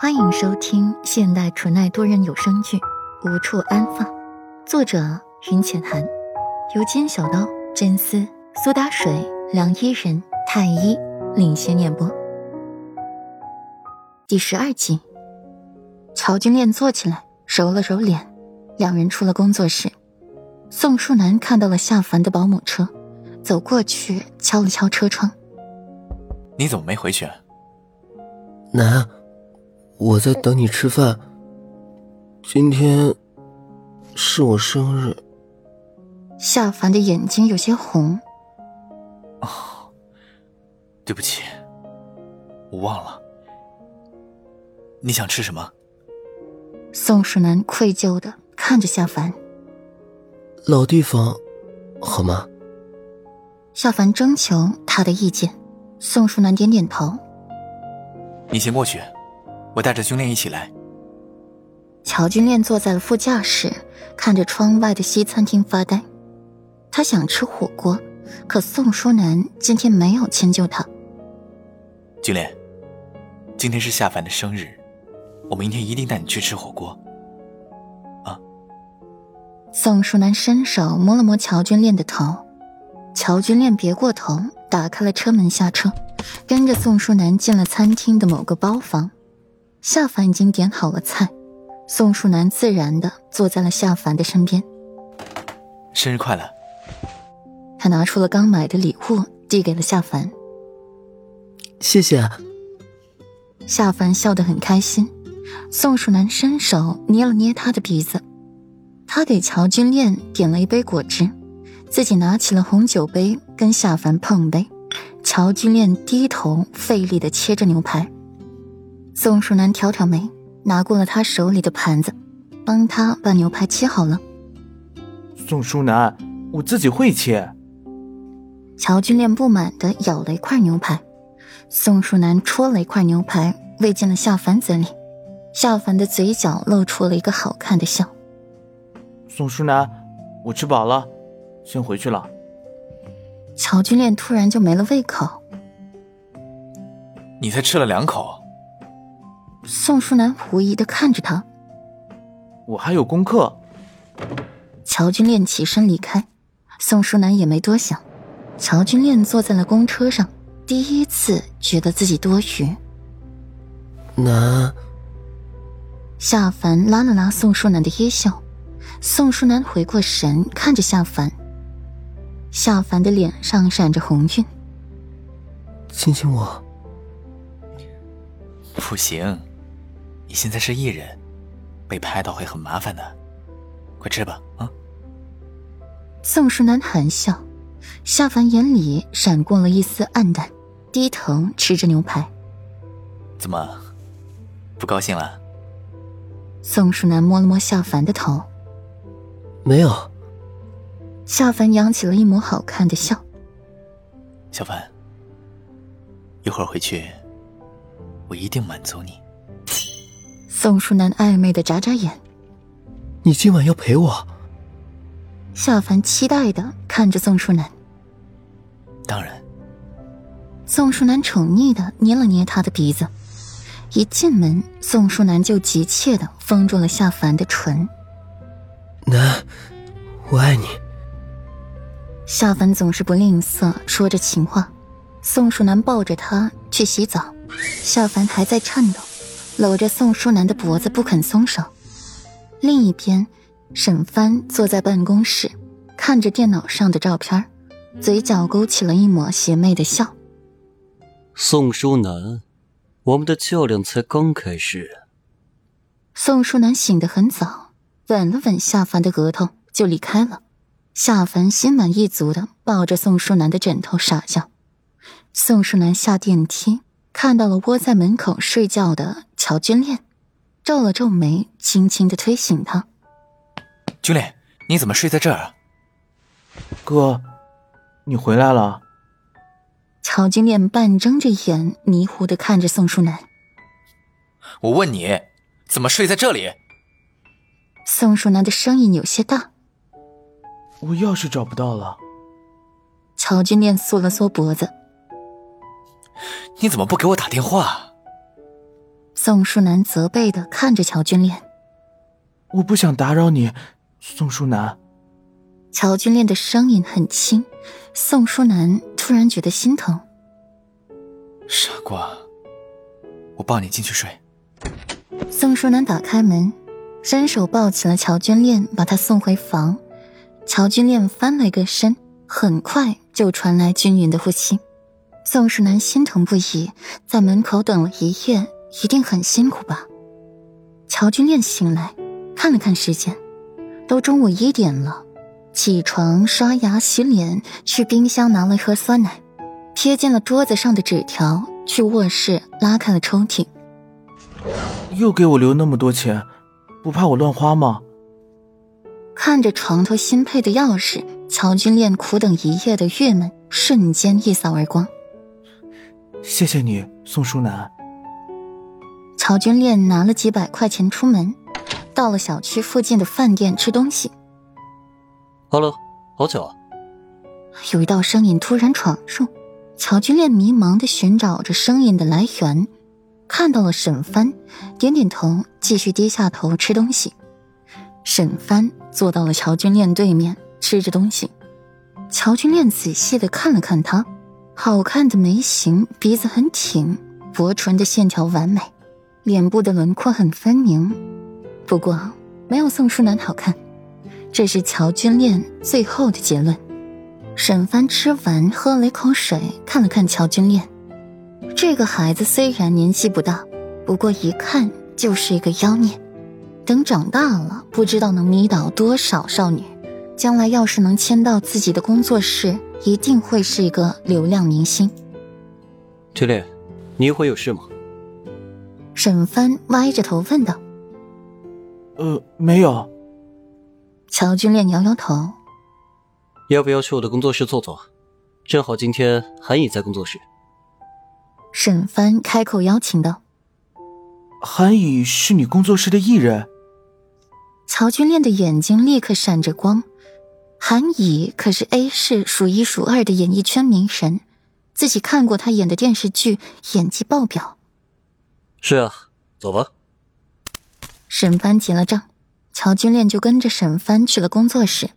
欢迎收听现代纯爱多人有声剧《无处安放》，作者云浅寒，由金小刀、真丝、苏打水、梁伊人、太一领衔演播。第十二集，乔君恋坐起来，揉了揉脸，两人出了工作室。宋树南看到了下凡的保姆车，走过去敲了敲车窗：“你怎么没回去？”南，我在等你吃饭。今天是我生日。夏凡的眼睛有些红。哦，对不起，我忘了。你想吃什么？宋树南愧疚的看着夏凡。老地方，好吗？夏凡征求他的意见，宋树楠点点头。你先过去，我带着军恋一起来。乔军恋坐在了副驾驶，看着窗外的西餐厅发呆。他想吃火锅，可宋书南今天没有迁就他。军恋，今天是夏凡的生日，我明天一定带你去吃火锅。啊！宋书南伸手摸了摸乔军恋的头，乔军恋别过头，打开了车门下车。跟着宋书南进了餐厅的某个包房，夏凡已经点好了菜，宋树南自然的坐在了夏凡的身边。生日快乐！他拿出了刚买的礼物，递给了夏凡。谢谢。夏凡笑得很开心，宋树南伸手捏了捏他的鼻子，他给乔君恋点了一杯果汁，自己拿起了红酒杯跟夏凡碰杯。乔君恋低头费力的切着牛排，宋淑楠挑挑眉，拿过了他手里的盘子，帮他把牛排切好了。宋淑楠，我自己会切。乔君恋不满的咬了一块牛排，宋淑楠戳了一块牛排喂进了夏凡嘴里，夏凡的嘴角露出了一个好看的笑。宋淑楠，我吃饱了，先回去了。乔君恋突然就没了胃口。你才吃了两口。宋淑楠狐疑的看着他。我还有功课。乔君恋起身离开，宋淑楠也没多想。乔君恋坐在了公车上，第一次觉得自己多余。南。夏凡拉了拉宋淑楠的衣袖，宋淑楠回过神，看着夏凡。夏凡的脸上闪着红晕，亲亲我。不行，你现在是艺人，被拍到会很麻烦的。快吃吧，啊！宋淑楠含笑，夏凡眼里闪过了一丝黯淡，低头吃着牛排。怎么，不高兴了？宋淑楠摸了摸夏凡的头，没有。夏凡扬起了一抹好看的笑。小凡，一会儿回去，我一定满足你。宋淑楠暧昧的眨眨眼。你今晚要陪我？夏凡期待的看着宋淑楠。当然。宋淑楠宠溺的捏了捏他的鼻子，一进门，宋淑楠就急切的封住了夏凡的唇。楠，我爱你。夏凡总是不吝啬说着情话，宋淑楠抱着他去洗澡，夏凡还在颤抖，搂着宋淑楠的脖子不肯松手。另一边，沈帆坐在办公室，看着电脑上的照片，嘴角勾起了一抹邪魅的笑。宋淑楠，我们的较量才刚开始。宋淑楠醒得很早，吻了吻夏凡的额头，就离开了。夏凡心满意足的抱着宋淑楠的枕头傻笑。宋淑楠下电梯，看到了窝在门口睡觉的乔君恋，皱了皱眉，轻轻的推醒他：“君恋，你怎么睡在这儿？”“哥，你回来了。”乔君恋半睁着眼，迷糊的看着宋淑楠。“我问你，怎么睡在这里？”宋淑楠的声音有些大。我钥匙找不到了。乔君念缩了缩脖子。你怎么不给我打电话？宋书南责备的看着乔君恋。我不想打扰你，宋书南。乔君恋的声音很轻，宋书南突然觉得心疼。傻瓜，我抱你进去睡。宋书南打开门，伸手抱起了乔君恋，把她送回房。乔君恋翻了一个身，很快就传来均匀的呼吸。宋书南心疼不已，在门口等了一夜，一定很辛苦吧？乔君恋醒来，看了看时间，都中午一点了。起床、刷牙、洗脸，去冰箱拿了一盒酸奶，瞥见了桌子上的纸条，去卧室拉开了抽屉。又给我留那么多钱，不怕我乱花吗？看着床头新配的钥匙，乔君恋苦等一夜的郁闷瞬间一扫而光。谢谢你，宋书南。乔君恋拿了几百块钱出门，到了小区附近的饭店吃东西。Hello，好巧啊！有一道声音突然闯入，乔君恋迷茫的寻找着声音的来源，看到了沈帆，点点头，继续低下头吃东西。沈帆坐到了乔君恋对面，吃着东西。乔君恋仔细的看了看他，好看的眉形，鼻子很挺，薄唇的线条完美，脸部的轮廓很分明，不过没有宋书南好看。这是乔君恋最后的结论。沈帆吃完，喝了一口水，看了看乔君恋。这个孩子虽然年纪不大，不过一看就是一个妖孽。等长大了，不知道能迷倒多少少女。将来要是能签到自己的工作室，一定会是一个流量明星。君恋，你一会有事吗？沈帆歪着头问道。呃，没有。乔君恋摇摇头，要不要去我的工作室坐坐？正好今天韩乙在工作室。沈帆开口邀请道：“韩乙是你工作室的艺人？”乔君恋的眼睛立刻闪着光。韩乙可是 A 市数一数二的演艺圈名神，自己看过他演的电视剧，演技爆表。是啊，走吧。沈帆结了账。乔君恋就跟着沈帆去了工作室。